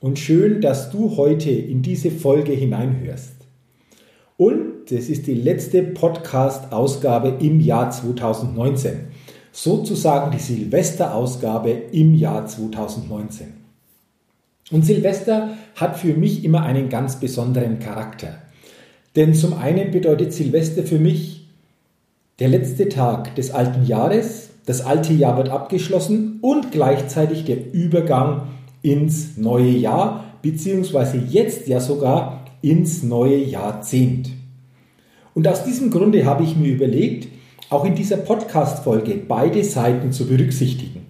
und schön, dass du heute in diese Folge hineinhörst. Und es ist die letzte Podcast-Ausgabe im Jahr 2019. Sozusagen die Silvester-Ausgabe im Jahr 2019. Und Silvester hat für mich immer einen ganz besonderen Charakter. Denn zum einen bedeutet Silvester für mich der letzte Tag des alten Jahres, das alte Jahr wird abgeschlossen und gleichzeitig der Übergang ins neue Jahr, beziehungsweise jetzt ja sogar ins neue Jahrzehnt. Und aus diesem Grunde habe ich mir überlegt, auch in dieser Podcast-Folge beide Seiten zu berücksichtigen.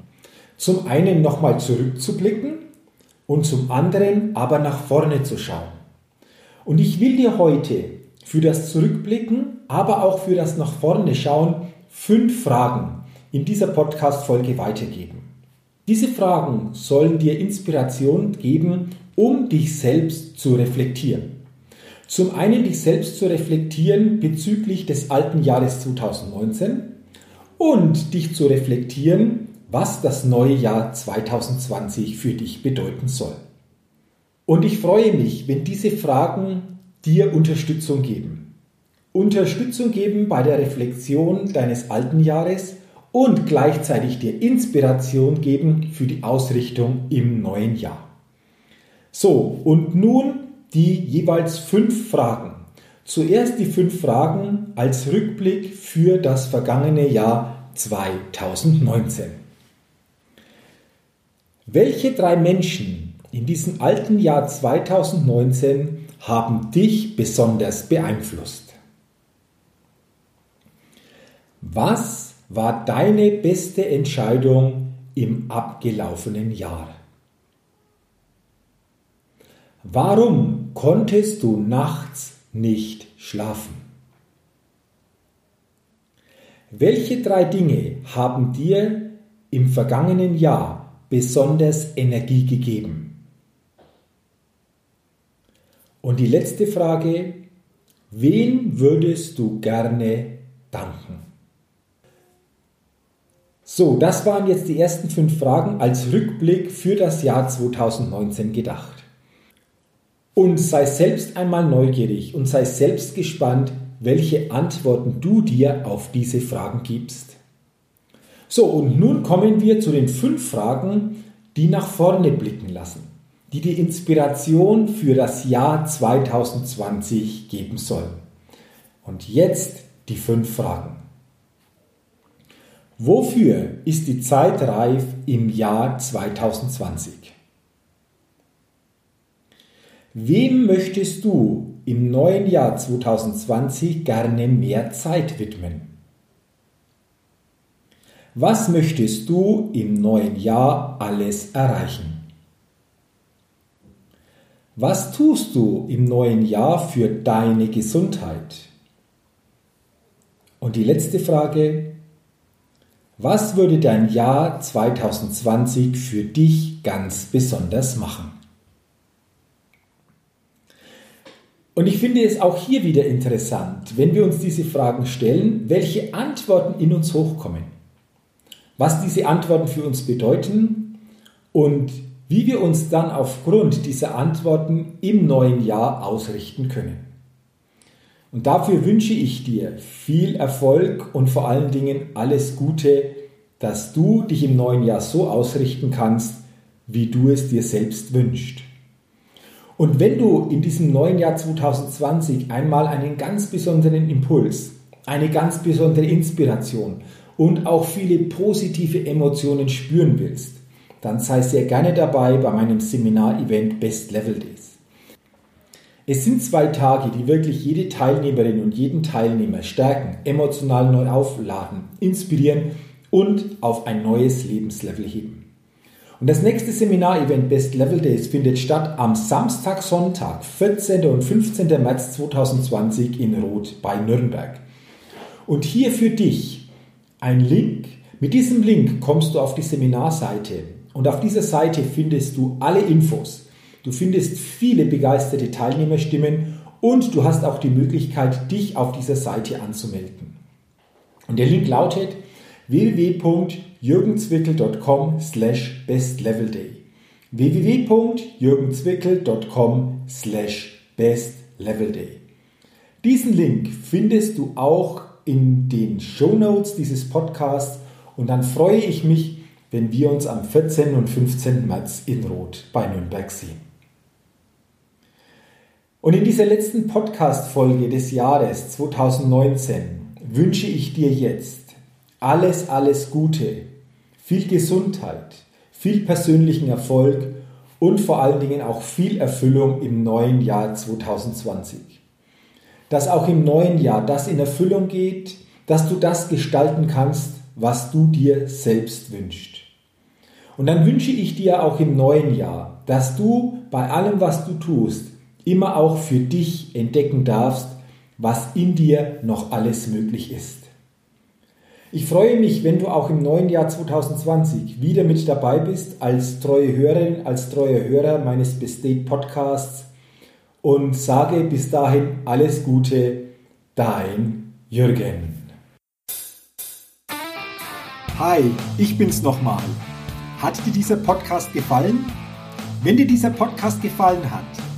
Zum einen nochmal zurückzublicken und zum anderen aber nach vorne zu schauen. Und ich will dir heute für das Zurückblicken, aber auch für das nach vorne schauen, fünf Fragen in dieser Podcast-Folge weitergeben. Diese Fragen sollen dir Inspiration geben, um dich selbst zu reflektieren. Zum einen dich selbst zu reflektieren bezüglich des alten Jahres 2019 und dich zu reflektieren, was das neue Jahr 2020 für dich bedeuten soll. Und ich freue mich, wenn diese Fragen dir Unterstützung geben. Unterstützung geben bei der Reflexion deines alten Jahres und gleichzeitig dir Inspiration geben für die Ausrichtung im neuen Jahr. So, und nun die jeweils fünf Fragen. Zuerst die fünf Fragen als Rückblick für das vergangene Jahr 2019. Welche drei Menschen in diesem alten Jahr 2019 haben dich besonders beeinflusst? Was war deine beste Entscheidung im abgelaufenen Jahr? Warum konntest du nachts nicht schlafen? Welche drei Dinge haben dir im vergangenen Jahr besonders Energie gegeben? Und die letzte Frage, wen würdest du gerne danken? So, das waren jetzt die ersten fünf Fragen als Rückblick für das Jahr 2019 gedacht. Und sei selbst einmal neugierig und sei selbst gespannt, welche Antworten du dir auf diese Fragen gibst. So, und nun kommen wir zu den fünf Fragen, die nach vorne blicken lassen, die die Inspiration für das Jahr 2020 geben sollen. Und jetzt die fünf Fragen. Wofür ist die Zeit reif im Jahr 2020? Wem möchtest du im neuen Jahr 2020 gerne mehr Zeit widmen? Was möchtest du im neuen Jahr alles erreichen? Was tust du im neuen Jahr für deine Gesundheit? Und die letzte Frage, was würde dein Jahr 2020 für dich ganz besonders machen? Und ich finde es auch hier wieder interessant, wenn wir uns diese Fragen stellen, welche Antworten in uns hochkommen. Was diese Antworten für uns bedeuten und wie wir uns dann aufgrund dieser Antworten im neuen Jahr ausrichten können. Und dafür wünsche ich dir viel Erfolg und vor allen Dingen alles Gute, dass du dich im neuen Jahr so ausrichten kannst, wie du es dir selbst wünschst. Und wenn du in diesem neuen Jahr 2020 einmal einen ganz besonderen Impuls, eine ganz besondere Inspiration und auch viele positive Emotionen spüren willst, dann sei sehr gerne dabei bei meinem Seminar-Event Best Level Days. Es sind zwei Tage, die wirklich jede Teilnehmerin und jeden Teilnehmer stärken, emotional neu aufladen, inspirieren und auf ein neues Lebenslevel heben. Und das nächste Seminar-Event Best Level Days findet statt am Samstag, Sonntag, 14. und 15. März 2020 in Roth bei Nürnberg. Und hier für dich ein Link. Mit diesem Link kommst du auf die Seminarseite und auf dieser Seite findest du alle Infos. Du findest viele begeisterte Teilnehmerstimmen und du hast auch die Möglichkeit, dich auf dieser Seite anzumelden. Und der Link lautet www.jürgenzwickel.com slash bestlevelday www.jürgenzwickel.com slash bestlevelday Diesen Link findest du auch in den Show Notes dieses Podcasts und dann freue ich mich, wenn wir uns am 14. und 15. März in Rot bei Nürnberg sehen. Und in dieser letzten Podcast-Folge des Jahres 2019 wünsche ich dir jetzt alles, alles Gute, viel Gesundheit, viel persönlichen Erfolg und vor allen Dingen auch viel Erfüllung im neuen Jahr 2020. Dass auch im neuen Jahr das in Erfüllung geht, dass du das gestalten kannst, was du dir selbst wünschst. Und dann wünsche ich dir auch im neuen Jahr, dass du bei allem, was du tust, immer auch für dich entdecken darfst, was in dir noch alles möglich ist. Ich freue mich, wenn du auch im neuen Jahr 2020 wieder mit dabei bist als treue Hörerin, als treuer Hörer meines Bestate Podcasts und sage bis dahin alles Gute, dein Jürgen. Hi, ich bin's nochmal. Hat dir dieser Podcast gefallen? Wenn dir dieser Podcast gefallen hat,